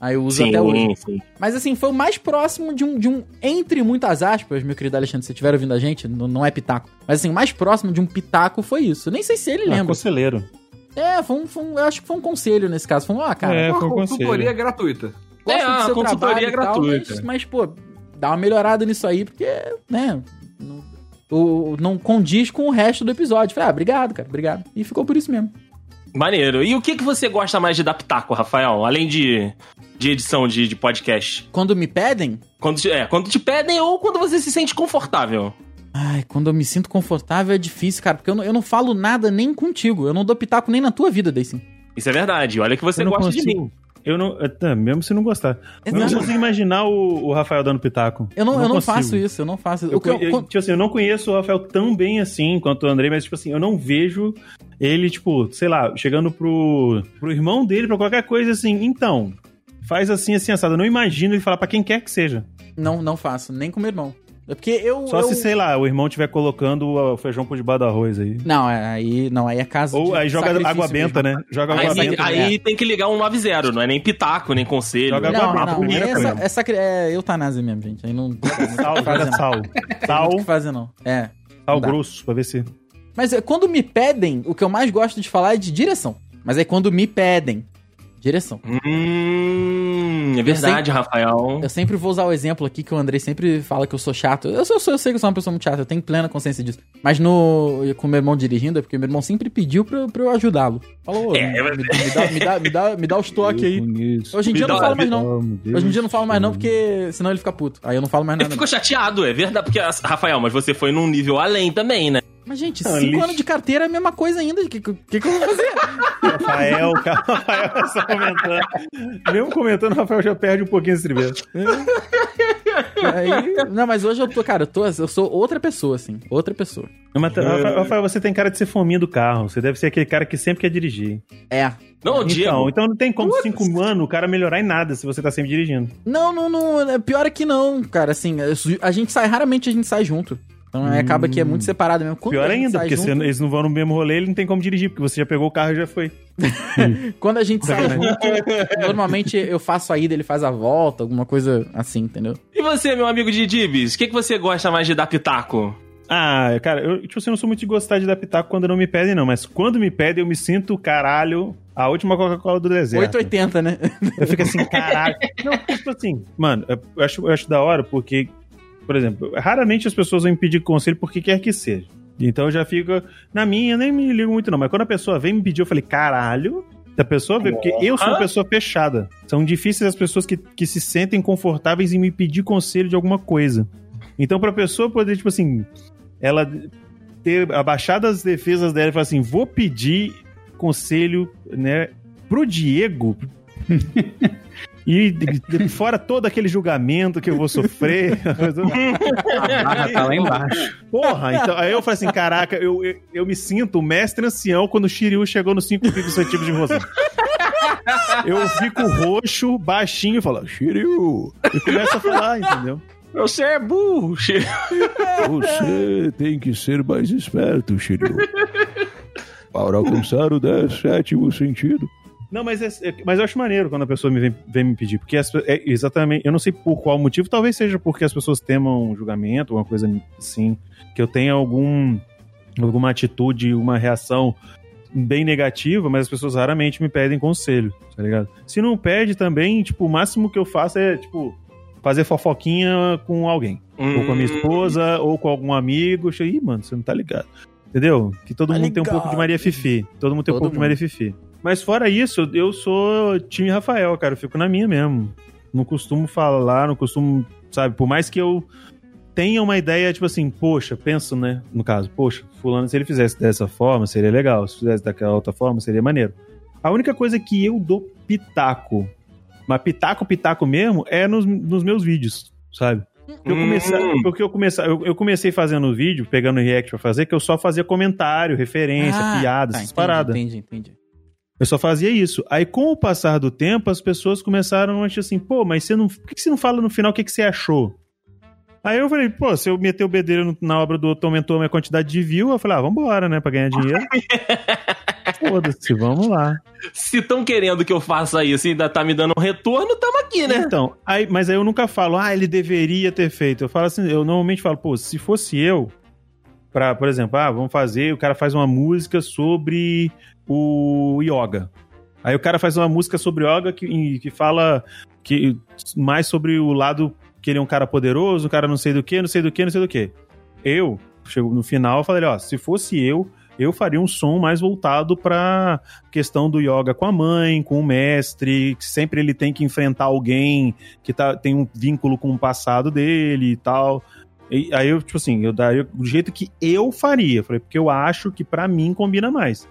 Aí eu uso Sim, até hoje. sim. Mas assim, foi o mais próximo de um, de um entre muitas aspas, meu querido Alexandre, se estiver ouvindo a gente, não, não é pitaco. Mas assim, o mais próximo de um pitaco foi isso. Nem sei se ele Ah, lembra. conselheiro. É, foi um, foi um- eu acho que foi um conselho nesse caso. Foi um, ah, cara, É, Uma foi um consultoria conselho. gratuita. gosto É, do a seu consultoria e tal, gratuita. mas, mas, pô, dá uma melhorada nisso aí, porque, né, não, o, não condiz com o resto do episódio. Falei, ah, obrigado, cara, obrigado. E ficou por isso mesmo. Maneiro. E o que, que você gosta mais de dar pitaco, Rafael? Além de, de edição de, de podcast? Quando me pedem, Quando, te- é, quando te pedem ou quando você se sente confortável? ai, quando eu me sinto confortável é difícil, cara, porque eu não, eu não falo nada nem contigo. Eu não dou pitaco nem na tua vida, Daysim. Isso é verdade. Olha que você gosta de consigo. mim. Eu não. é, tá, mesmo se não gostar. Eu não consigo imaginar o, o Rafael dando pitaco. Eu não, eu não consigo. faço isso, eu não faço isso. Eu, eu- eu- tipo assim, eu não conheço o Rafael tão bem assim quanto o Andrei, mas, tipo assim, eu não vejo ele, tipo, sei lá, chegando pro, pro irmão dele, pra qualquer coisa assim, então, faz assim, assim, assado. Eu não imagino ele falar pra quem quer que seja. não, não faço, nem com meu irmão. É porque eu. Só eu... se, sei lá, o irmão estiver colocando o feijão por debaixo do arroz aí. Não, é, aí, não, aí é caso Ou de aí joga água benta, mesmo. né? Joga Aí, água Aí- benta. aí tem que ligar um 90, não é nem pitaco, nem conselho. Joga Não, água não, benta, é, primeiro essa, mesmo. é, sacri... é eutanásia mesmo, gente. Aí não. Sal, joga sal. Não tem Sal, o que fazer, não. É. sal dá. grosso, pra ver se... Mas é, quando me pedem, o que eu mais gosto de falar é de direção. Mas aí quando me pedem, direção. Hum, é verdade, Rafael. Eu sempre vou usar o exemplo aqui que o Andrei sempre fala que eu sou chato. Eu, sou, eu, sou- eu sei que eu sou uma pessoa muito chata, eu tenho plena consciência disso. Mas no com meu irmão dirigindo, é porque meu irmão sempre pediu pra, eu- pra eu ajudá-lo. Falou, "Ô, É, me, me dá, me, dá, me, dá, me dá os toques aí. Hoje em Me dia eu não falo mais não. Hoje em dia eu não falo mais não, porque senão ele fica puto. Aí eu não falo mais Ele nada. ficou chateado, é verdade. Porque, Rafael, mas você foi num nível além também, né? Mas, gente, Ah, cinco lixo. anos de carteira é a mesma coisa ainda. O que, que, que eu vou fazer? *laughs* Rafael, cara, Rafael só comentando. Mesmo comentando, o Rafael já perde um pouquinho esse tributo. Aí, não, mas hoje eu tô, cara, eu, tô, eu sou outra pessoa, assim. Outra pessoa. Mas, Rafael, Rafael, você tem cara de ser fominha do carro. Você deve ser aquele cara que sempre quer dirigir. É. Não, o Então, Diego. então não tem como cinco anos o cara melhorar em nada se você tá sempre dirigindo. Não, não, não. é Pior é que não, cara. Assim, a gente sai, raramente a gente sai junto. Então aí acaba que é muito separado mesmo. Quando Pior ainda, porque junto- se eles não vão no mesmo rolê, ele não tem como dirigir, porque você já pegou o carro e já foi. *laughs* Quando a gente sai junto, normalmente eu faço a ida, ele faz a volta, alguma coisa assim, entendeu? E você, meu amigo de Dibs, o que, que você gosta mais de dar pitaco? Ah, cara, eu, tipo, assim, eu não sou muito de gostar de dar pitaco quando não me pedem, não. Mas quando me pedem, eu me sinto, caralho, a última Coca-Cola do deserto. 880, né? Eu fico assim, caralho. Não, tipo assim, mano, eu acho, eu acho da hora porque, por exemplo, raramente as pessoas vão me pedir conselho por que quer que seja. Então eu já fico, na minha, eu nem me ligo muito não, mas quando a pessoa vem me pedir, eu falei, caralho, da pessoa ver, porque eu sou uma pessoa fechada. São difíceis as pessoas que, que se sentem confortáveis em me pedir conselho de alguma coisa. Então pra pessoa poder, tipo assim, ela ter abaixado as defesas dela e falar assim, vou pedir conselho, né, pro Diego, *laughs* e de- de- fora todo aquele julgamento que eu vou sofrer. A barra tá lá embaixo. Porra, então aí eu falei assim: caraca, eu, eu, eu me sinto o mestre ancião quando o Shiryu chegou nos cinco tipos de rosé. Eu fico roxo, baixinho e falo, Shiryu! E começa a falar, entendeu? Você é burro. Você tem que ser mais esperto, Shiryu. Para alcançar o 17 sentido. Não, mas, é- é- mas eu acho maneiro quando a pessoa me vem, vem me pedir, porque as é exatamente, eu não sei por qual motivo, talvez seja porque as pessoas temam julgamento, uma coisa assim, que eu tenha algum, alguma atitude, uma reação bem negativa, mas as pessoas raramente me pedem conselho, tá ligado? Se não pede também, tipo, o máximo que eu faço é, tipo, fazer fofoquinha com alguém. Ou com a minha esposa, ou com algum amigo. Ih, mano, você não tá ligado. Entendeu? Que todo Tá mundo tem um pouco de ligado. Maria Fifi. Todo mundo tem um Todo pouco de mundo. Maria Fifi. Mas fora isso, eu sou time Rafael, cara. Eu fico na minha mesmo. Não costumo falar, não costumo, sabe? Por mais que eu tenha uma ideia, tipo assim, poxa, penso, né? No caso, poxa, fulano, se ele fizesse dessa forma, seria legal. Se fizesse daquela outra forma, seria maneiro. A única coisa que eu dou pitaco, mas pitaco, pitaco mesmo, é nos, nos meus vídeos, sabe? Eu comecei, Hum. porque eu comecei, eu, eu comecei fazendo vídeo, pegando react pra fazer, que eu só fazia comentário, referência, Ah, piada, tá, essas entendi, paradas. Entendi, entendi. Eu só fazia isso. Aí, com o passar do tempo, as pessoas começaram a achar assim, pô, mas você não. Por que você não fala no final o que, que você achou? Aí eu falei, pô, se eu meter o bedelho na obra do outro, aumentou a minha quantidade de view, eu falei, ah, vambora, né, pra ganhar dinheiro. *laughs* Foda-se, vamos lá. Se estão querendo que eu faça isso e ainda tá me dando um retorno, tamo aqui, né? Então, aí, mas aí eu nunca falo, ah, ele deveria ter feito. Eu falo assim, eu normalmente falo, pô, se fosse eu, pra, por exemplo, ah, vamos fazer, o cara faz uma música sobre o yoga. Aí o cara faz uma música sobre yoga que, que fala que, mais sobre o lado que ele é um cara poderoso, um cara não sei do que, não sei do que, não sei do que. Eu, chego no final, falei, ó, se fosse eu, eu faria um som mais voltado pra questão do yoga com a mãe, com o mestre, que sempre ele tem que enfrentar alguém que tá, tem um vínculo com o passado dele e tal. E aí eu, tipo assim, eu daria do jeito que eu faria. Falei, porque eu acho que pra mim combina mais.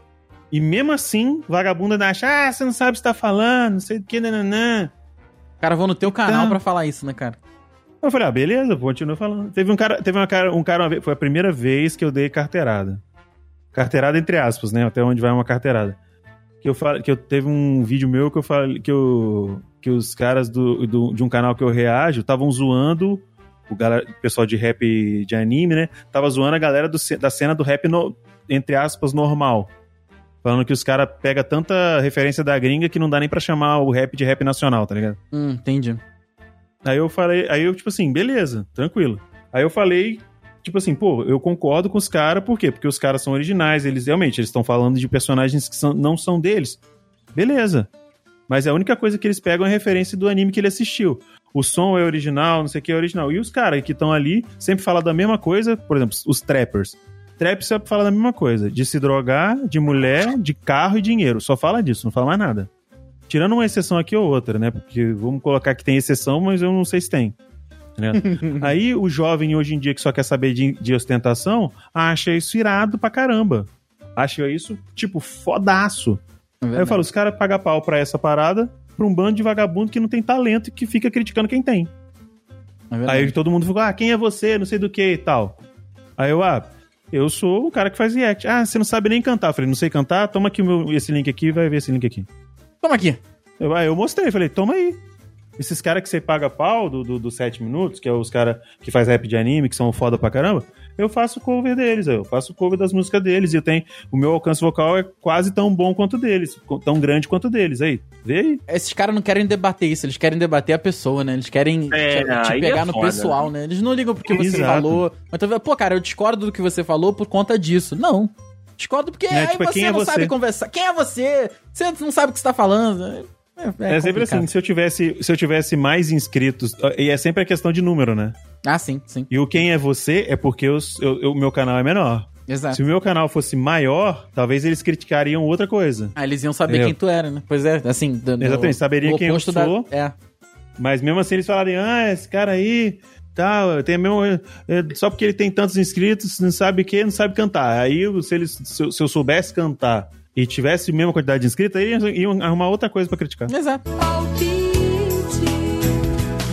E mesmo assim, vagabundo ainda acha, ah, você não sabe o que você tá falando, não sei o que, nananã. Os caras vão no teu canal Então- pra falar isso, né, cara? Eu falei, ah, beleza, continua falando. Teve um cara, teve uma cara, um cara uma vez, foi a primeira vez que eu dei carteirada. Carteirada entre aspas, né? Até onde vai uma carteirada. Que eu falo, que eu teve um vídeo meu que eu falei que eu que os caras do, do- de um canal que eu reajo estavam zoando o galera, o pessoal de rap de anime, né? Tava zoando a galera do da cena do rap no- entre aspas normal. Falando que os caras pegam tanta referência da gringa que não dá nem pra chamar o rap de rap nacional, tá ligado? Hum, entendi. Aí eu falei, aí eu, tipo assim, beleza, tranquilo. Aí eu falei, tipo assim, pô, eu concordo com os caras, por quê? Porque os caras são originais, eles realmente, eles estão falando de personagens que são- não são deles. Beleza. Mas a única coisa que eles pegam é referência do anime que ele assistiu. O som é original, não sei o que é original. E os caras que estão ali sempre falam da mesma coisa, por exemplo, os trappers. Trap sempre fala da mesma coisa, de se drogar, de mulher, de carro e dinheiro. Só fala disso, não fala mais nada. Tirando uma exceção aqui ou outra, né? Porque vamos colocar que tem exceção, mas eu não sei se tem. Né? *laughs* Aí o jovem hoje em dia que só quer saber de, de ostentação acha isso irado pra caramba. Acha isso, tipo, fodaço. É Aí eu falo, os caras pagam pau pra essa parada pra um bando de vagabundo que não tem talento e que fica criticando quem tem. É. Aí todo mundo ficou, ah, quem é você? Não sei do que e tal. Aí eu, ah, eu sou o cara que faz react. Ah, você não sabe nem cantar. Eu falei, não sei cantar? Toma aqui meu, esse link aqui, vai ver esse link aqui. Toma aqui. Eu, aí eu mostrei, falei, toma aí. Esses caras que você paga pau do, do, do 7 minutos, que é os caras que faz rap de anime, que são foda pra caramba, eu faço cover deles, eu faço cover das músicas deles. E eu tenho. O meu alcance vocal é quase tão bom quanto deles, tão grande quanto deles. Aí, vê aí. Esses caras não querem debater isso, eles querem debater a pessoa, né? Eles querem É, te, te aí pegar é no foda, pessoal, né? Eles não ligam porque você Exato. falou. Mas tu vê, pô, cara, eu discordo do que você falou por conta disso. Não. Discordo porque Né, aí tipo, você quem é não você? sabe conversar. Quem é você? Você não sabe o que você tá falando. É, É, sempre complicado. assim, se eu tivesse, se eu tivesse mais inscritos, e é sempre a questão de número, né? Ah, sim, sim. E o quem é você é porque eu- eu- eu- o meu canal é menor. Exato. Se o meu canal fosse maior, talvez eles criticariam outra coisa. Ah, eles iam saber Entendeu? quem tu era, né? Pois é, assim. do- do- Exatamente, saberia quem eu oposto da- sou. É. Mas mesmo assim eles falarem, ah, esse cara aí, tal, tem mesmo, é, só porque ele tem tantos inscritos, não sabe o que, não sabe cantar. Aí se, eles, se, eu- se eu soubesse cantar e tivesse a mesma quantidade de inscritos, aí iam, iam arrumar outra coisa pra criticar. Exato.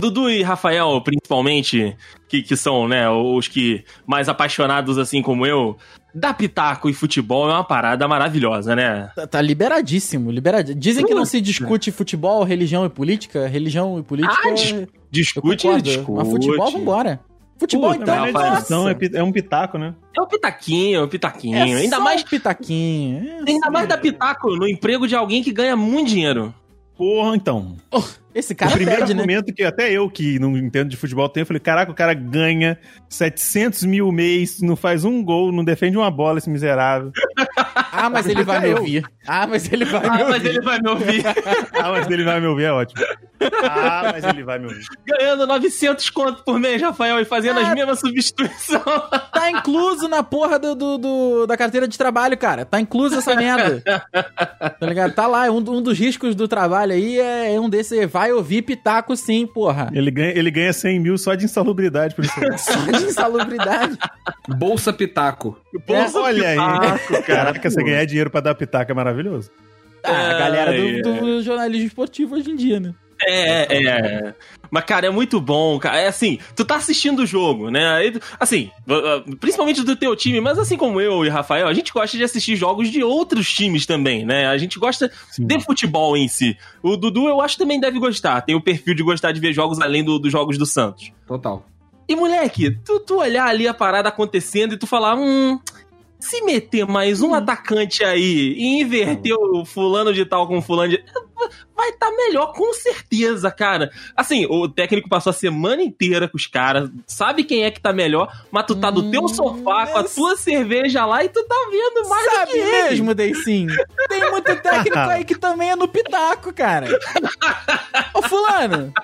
Dudu e Rafael, principalmente, que, que são, né, os que mais apaixonados assim como eu, da pitaco e futebol é uma parada maravilhosa, né? Tá, tá liberadíssimo, liberadíssimo. Dizem que não se discute futebol, religião e política. Religião e política. Ah, dis- eu Discute, concordo. discute. Mas futebol, vambora. Futebol, Puta, então, é é, é um pitaco, né? É um pitaquinho, é um pitaquinho. É ainda só mais, um pitaquinho. É ainda só- mais da pitaco no emprego de alguém que ganha muito dinheiro. Porra, então. Esse o cara primeiro pede, né? argumento que até eu, que não entendo de futebol, tenho, eu falei, caraca, o cara ganha 700 mil mês, não faz um gol, não defende uma bola, esse miserável. Ah, mas ele vai me ouvir. Ah, mas ele vai me Ah, mas ouvir. ele vai me ouvir. *laughs* Ah, mas ele vai me ouvir, é ótimo. Ah, mas ele vai me ouvir. Ganhando 900 conto por mês, Rafael, e fazendo Ah. as mesmas substituições. Tá incluso na porra do, do- do- da carteira de trabalho, cara. Tá incluso essa merda. tá ligado? Tá lá. Um, um dos riscos do trabalho aí é, é um desse. Vai ouvir pitaco sim, porra. Ele ganha, ele ganha 100 mil só de insalubridade por isso. *laughs* Só de insalubridade. Bolsa Pitaco. Pô, olha aí. pitaco, cara. Caraca, você ganhar dinheiro pra dar pitaco é maravilhoso. Ah, a galera do, do jornalismo esportivo hoje em dia, né? É, é. Mas, cara, é muito bom, cara. É assim, tu tá assistindo o jogo, né? Aí, Assim, principalmente do teu time, mas assim como eu e Rafael, a gente gosta de assistir jogos de outros times também, né? A gente gosta Sim. de futebol em si. O Dudu, eu acho, também deve gostar. Tem o perfil de gostar de ver jogos além do- dos jogos do Santos. Total. E, moleque, tu, tu olhar ali a parada acontecendo e tu falar, hum. Se meter mais um atacante aí e inverter o fulano de tal com o fulano de. Vai estar melhor, com certeza, cara. Assim, o técnico passou a semana inteira com os caras, sabe quem é que tá melhor, mas tu tá do teu Hum, sofá com a tua cerveja lá e tu tá vendo mais do Sabe que ele. mesmo, Deicinho? Tem muito técnico aí que também é no pitaco, cara. *laughs* Ô, fulano,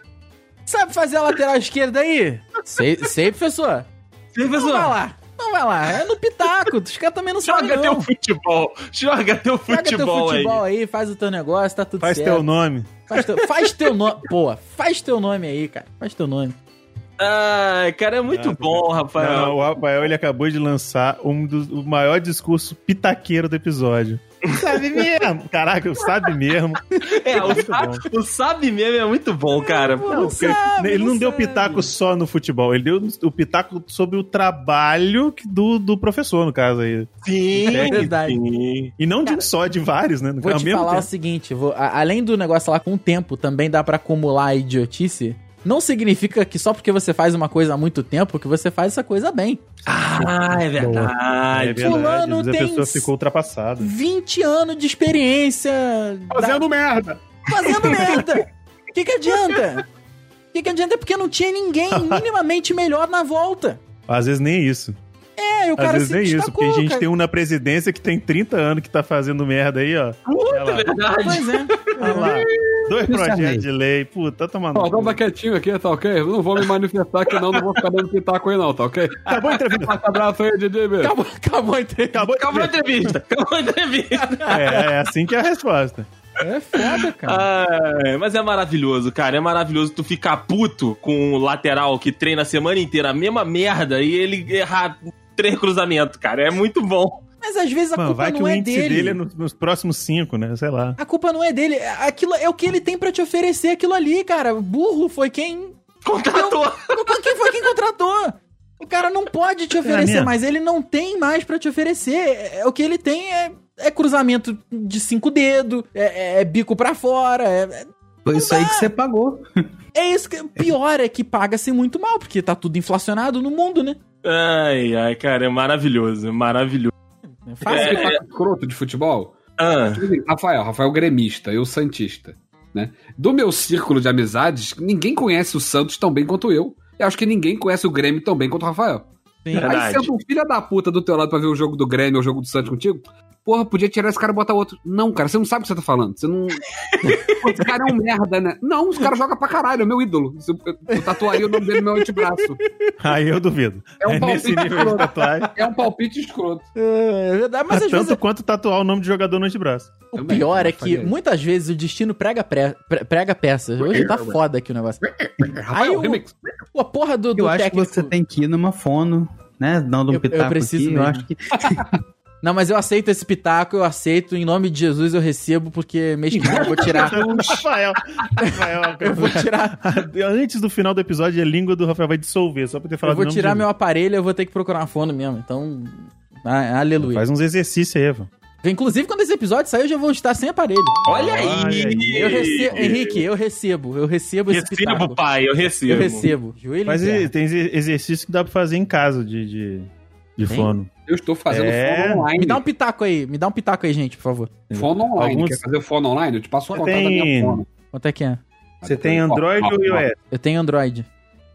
sabe fazer a lateral esquerda aí? Sei, sei professor. Sim, Não vai lá. Não vai lá. É no pitaco. Os caras também não sabem, Joga teu futebol. Joga teu Joga teu futebol, aí. futebol aí. faz o teu negócio, tá tudo Faz certo. teu nome. Faz teu, faz teu nome. Pô, faz teu nome aí, cara. Faz teu nome. Ai, cara, é muito Ah, bom, Rafael. Não, o Rafael ele acabou de lançar um dos, o maior discurso pitaqueiro do episódio. Sabe mesmo? Caraca, sabe mesmo. É, o Muito sabe, o sabe mesmo é muito bom, cara. Não, porque sabe, ele não não deu pitaco só no futebol, ele deu o pitaco sobre o trabalho do, do professor, no caso aí. Sim, É verdade. sim. E não de um só, de vários, né? No Vou te mesmo falar o tempo. seguinte: vou- a- além do negócio lá com o tempo, também dá pra acumular a idiotice. Não significa que só porque você faz uma coisa há muito tempo que você faz essa coisa bem. Ah, é É verdade. verdade, Fulano tem a pessoa ficou ultrapassada. 20 anos de experiência. Fazendo merda. da- fazendo merda. O *laughs* que, que adianta? O que, que adianta? É porque não tinha ninguém *laughs* minimamente melhor na volta. Às vezes nem isso. É, o Às cara vezes se nem isso, porque a gente cara. tem um na presidência que tem 30 anos que tá fazendo merda aí, ó. Olha lá, Verdade. Pois é. olha lá. Dois Isso é projetos lei. de lei. Puta, tá tomando. Ó, tá quietinho aqui, tá ok? Eu não vou me manifestar aqui não, não vou ficar dando pitaco aí não, tá ok? Acabou a entrevista. Um abraço aí, DJ B. Acabou, acabou a entrevista. Acabou, Acabou a entrevista. Acabou a entrevista. É, é assim que é a resposta. É foda, cara. Ai, mas é maravilhoso, cara. É maravilhoso tu ficar puto com o lateral que treina a semana inteira a mesma merda e ele errar três cruzamentos, cara. É muito bom. Mas às vezes a Mano, culpa vai que não o é índice dele. dele é no- nos próximos cinco, né? Sei lá. A culpa não é dele. Aquilo é o que ele tem pra te oferecer aquilo ali, cara. Burro foi quem. Contratou. Quem foi quem contratou? O cara não pode te oferecer minha. mais. Ele não tem mais pra te oferecer. É- O que ele tem é, é cruzamento de cinco dedos, é, é bico pra fora. É, Foi isso aí que você pagou. é isso que. Pior é que paga-se muito mal, porque tá tudo inflacionado no mundo, né? Ai, ai, cara, é maravilhoso. é Maravilhoso. É Faz fácil. um pitaco escroto de futebol. Ah, Rafael, Rafael gremista, eu santista, né? Do meu círculo de amizades, ninguém conhece o Santos tão bem quanto eu. Eu acho que ninguém conhece o Grêmio tão bem quanto o Rafael. Sim. Verdade. Aí senta um filho da puta do teu lado pra ver o jogo do Grêmio ou o jogo do Santos contigo. Porra, podia tirar esse cara e botar outro. Não, cara, você não sabe o que você tá falando. Você não. Pô, esse cara é um merda, né? Não, os caras jogam pra caralho, é meu ídolo. Eu, eu tatuaria o nome dele no meu antebraço. Aí eu duvido. É um É nesse palpite escroto. tatuagem. É um palpite escroto. É verdade, mas às Tanto vezes quanto tatuar o nome de jogador no antebraço. o Também, pior é eu que muitas vezes o destino prega, pre- pre- prega peças. Hoje tá foda aqui o negócio. Aí o- remix. Pô, a porra do, do Eu acho técnico. que você tem que ir numa fono, né? Dando um Eu- eu pitaco preciso aqui. Eu acho que *laughs* Não, mas eu aceito esse pitaco, eu aceito. Em nome de Jesus eu recebo, porque mês que vem eu vou tirar. *laughs* Rafael. Rafael. *laughs* eu vou tirar. Antes do final do episódio, a língua do Rafael vai dissolver, só pra ter falado Eu vou tirar de meu aparelho, eu vou ter que procurar uma fono mesmo. Então. ah, aleluia. Faz uns exercícios aí, Evan. Inclusive, quando esse episódio sair, eu já vou estar sem aparelho. olha aí. Olha aí. Eu recebo. Henrique, eu recebo. Eu recebo esse Recebo, pitaco. pai, eu recebo. Eu recebo. Joelho Mas e- tem exer- exercício que dá pra fazer em casa de, de, de Tem? fono. Eu estou fazendo É. fono online. Me dá um pitaco aí. Me dá um pitaco aí, gente, por favor. Fono online. Alguns- Quer fazer fono online? Eu te passo o contato da minha fono. Quanto é que é? Você tem Android ou iOS? Eu tenho Android.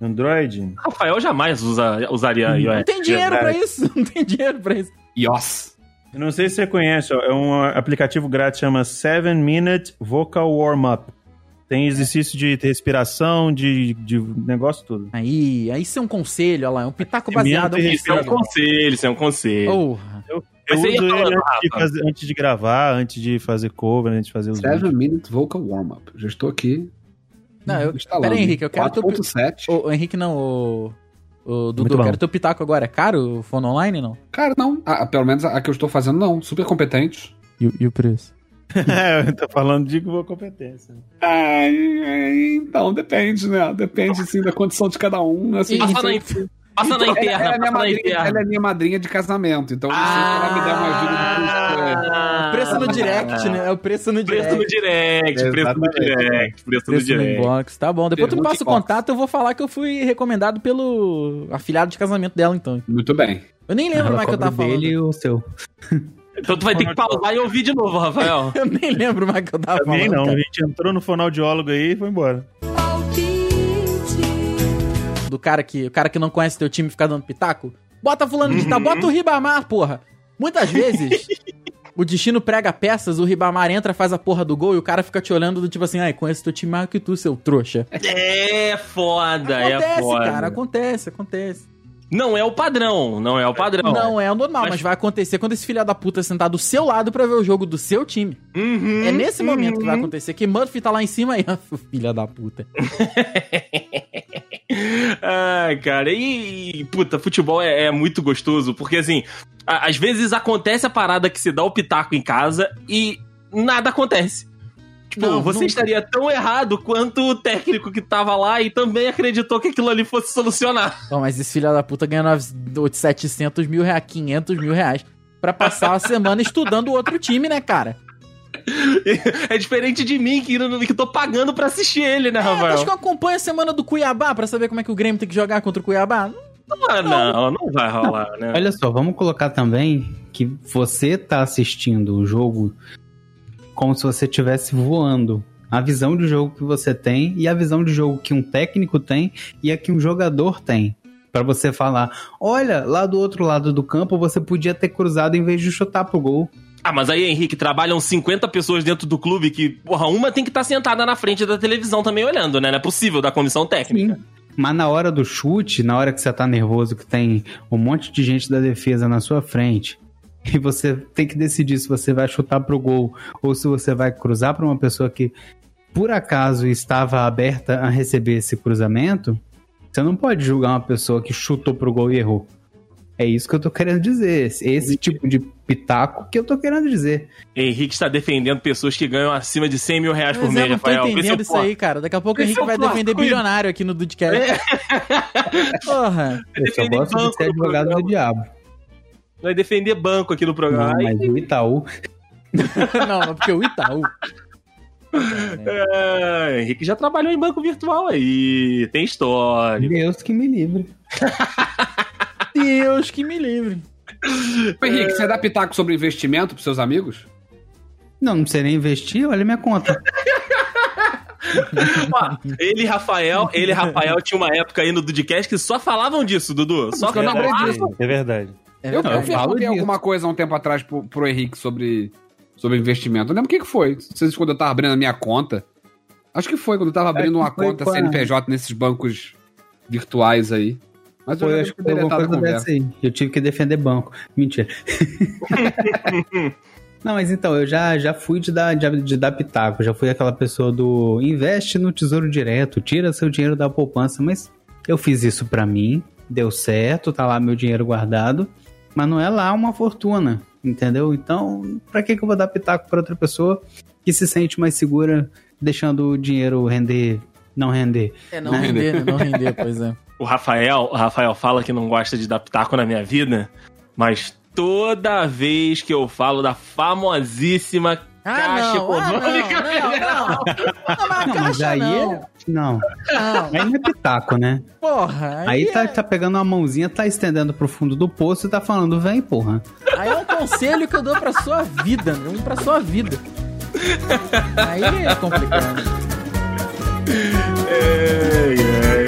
Android? Rafael jamais usa, usaria Não iOS. tem dinheiro pra verdade. isso. *laughs* Não tem dinheiro pra isso. Yos. Eu não sei se você conhece, ó, é um aplicativo grátis chama 7 Minute Vocal Warm Up. Tem exercício de respiração, de, de negócio tudo. Aí, aí isso é um conselho, olha lá. É um pitaco baseado em Isso é um conselho, isso é um conselho. Porra. Eu ia uso ele antes de, fazer- antes de gravar, antes de fazer cover, antes de fazer os vídeos. 7 Minute Vocal Warm-Up. Já estou aqui. Não, eu. Pera aí, Henrique, eu quero teu. 4.7. Ô, ô, Henrique, não, o. O Dudu, eu quero teu pitaco agora. É caro o fone online, não? Cara, não. Ah, pelo menos a que eu estou fazendo, não. Super competente. E, o- e o preço? *laughs* é, eu tô falando de boa competência. Ai, então, depende, né? Depende, sim, da condição de cada um. Assim, Passa então- na, Passa na interna, ela, é minha madrinha, ela é minha madrinha de casamento, então eu não sei se ela me der uma ajuda de custo. é. Preço no direct, né? É o preço no direct. Preço no direct, preço no direct, preço no Preço no direct. inbox, tá bom. Depois tu Pergunta passa o contato, eu vou falar que eu fui recomendado pelo afilhado de casamento dela, então. Muito bem. Eu nem lembro Ela mais o que eu tava falando. dele e o seu. Então tu vai ter que pausar e ouvir de novo, Rafael. *laughs* Eu nem lembro mais o que eu tava Também falando. não, a cara. gente entrou no fonoaudiólogo aí e foi embora. Do cara que, o cara que não conhece teu time ficar dando pitaco. Bota fulano de tal, bota o Ribamar, porra. Muitas vezes, *laughs* o destino prega peças, o Ribamar entra, faz a porra do gol e o cara fica te olhando do tipo assim, ai, conheço teu time mais que tu, seu trouxa. É foda, é Acontece, foda. cara, acontece, acontece. Não é o padrão, não é o padrão. Não é o normal, mas... Mas- vai acontecer quando esse filho da puta sentar do seu lado pra ver o jogo do seu time. Uhum, É nesse momento que vai uhum. acontecer, que Murphy tá lá em cima e... *laughs* filha da puta. *laughs* Ai, cara, e, e, puta, futebol é, é muito gostoso, porque assim, a- às vezes acontece a parada que se dá o pitaco em casa e nada acontece. Tipo, Não, você não- estaria tão errado quanto o técnico que tava lá e também acreditou que aquilo ali fosse solucionar. Não, mas esse filho da puta ganha 900, 700 mil reais, 500 mil reais pra passar a semana estudando o outro time, né, cara? *laughs* É diferente de mim, que, não- que tô pagando pra assistir ele, né, É, acho que Rafael? eu acompanho a semana do Cuiabá pra saber como é que o Grêmio tem que jogar contra o Cuiabá. Ah, não, não vai rolar, né? Olha só, vamos colocar também que você tá assistindo o jogo como se você estivesse voando. A visão de jogo que você tem e a visão de jogo que um técnico tem e a que um jogador tem. Pra você falar, olha, lá do outro lado do campo você podia ter cruzado em vez de chutar pro gol. Ah, mas aí, Henrique, trabalham 50 pessoas dentro do clube que, porra, uma tem que estar sentada na frente da televisão também olhando, né? Não é possível da comissão técnica. Sim. Mas na hora do chute, na hora que você tá nervoso, que tem um monte de gente da defesa na sua frente, *laughs* e você tem que decidir se você vai chutar pro gol ou se você vai cruzar pra uma pessoa que por acaso estava aberta a receber esse cruzamento, você não pode julgar uma pessoa que chutou pro gol e errou. É isso que eu tô querendo dizer. Esse tipo de pitaco que eu tô querendo dizer. Henrique está defendendo pessoas que ganham acima de 100 mil reais por mês, eu não tô Rafael. Entendendo eu isso aí, cara. Daqui a pouco o Henrique é vai defender bilionário aqui no Dudcast. Porra. Eu só gosto de ser advogado do diabo. Vai defender banco aqui no programa. Não, mas o Itaú *laughs* não, não, porque o Itaú. é, Henrique já trabalhou em banco virtual aí. Tem história. Deus que me livre. *laughs* Deus que me livre. Ô, Henrique, você dá pitaco sobre investimento pros seus amigos? Não, não sei nem investir, olha minha conta. *laughs* Ele e Rafael, ele e Rafael tinha uma época aí no Dudcast que só falavam disso, Dudu. Só Porque eu não falavam- acredito. É verdade. É Eu, verdade. eu perguntei disso. alguma coisa há um tempo atrás pro, pro Henrique sobre, sobre investimento. Eu lembro o que, que foi. Vocês quando eu tava abrindo a minha conta. Acho que foi quando eu tava abrindo Acho uma que conta a- CNPJ nesses bancos virtuais aí. Mas eu acho que foi alguma coisa dessa aí. Eu tive que defender banco. Mentira. *laughs* *laughs* Não, mas então, eu já, já fui de dar, de, de dar pitaco. Já fui aquela pessoa do investe no tesouro direto, tira seu dinheiro da poupança. Mas eu fiz isso pra mim, deu certo, tá lá meu dinheiro guardado. Mas não é lá uma fortuna, entendeu? Então, pra que, que eu vou dar pitaco pra outra pessoa que se sente mais segura deixando o dinheiro render, não render? É, não render, né? Não render, pois é. *laughs* O Rafael, o Rafael fala que não gosta de dar pitaco na minha vida, mas toda vez que eu falo da famosíssima Ah, caixa não, ah, não, econômica. não, não. Não, *laughs* mas Não, mas aí não. é. Não, Não, aí não é pitaco, né? porra. Aí tá, é- tá pegando uma mãozinha, tá estendendo pro fundo do poço e tá falando, vem, porra. Aí é um conselho que eu dou pra sua vida, um pra sua vida. Aí é complicado. Ai, ai.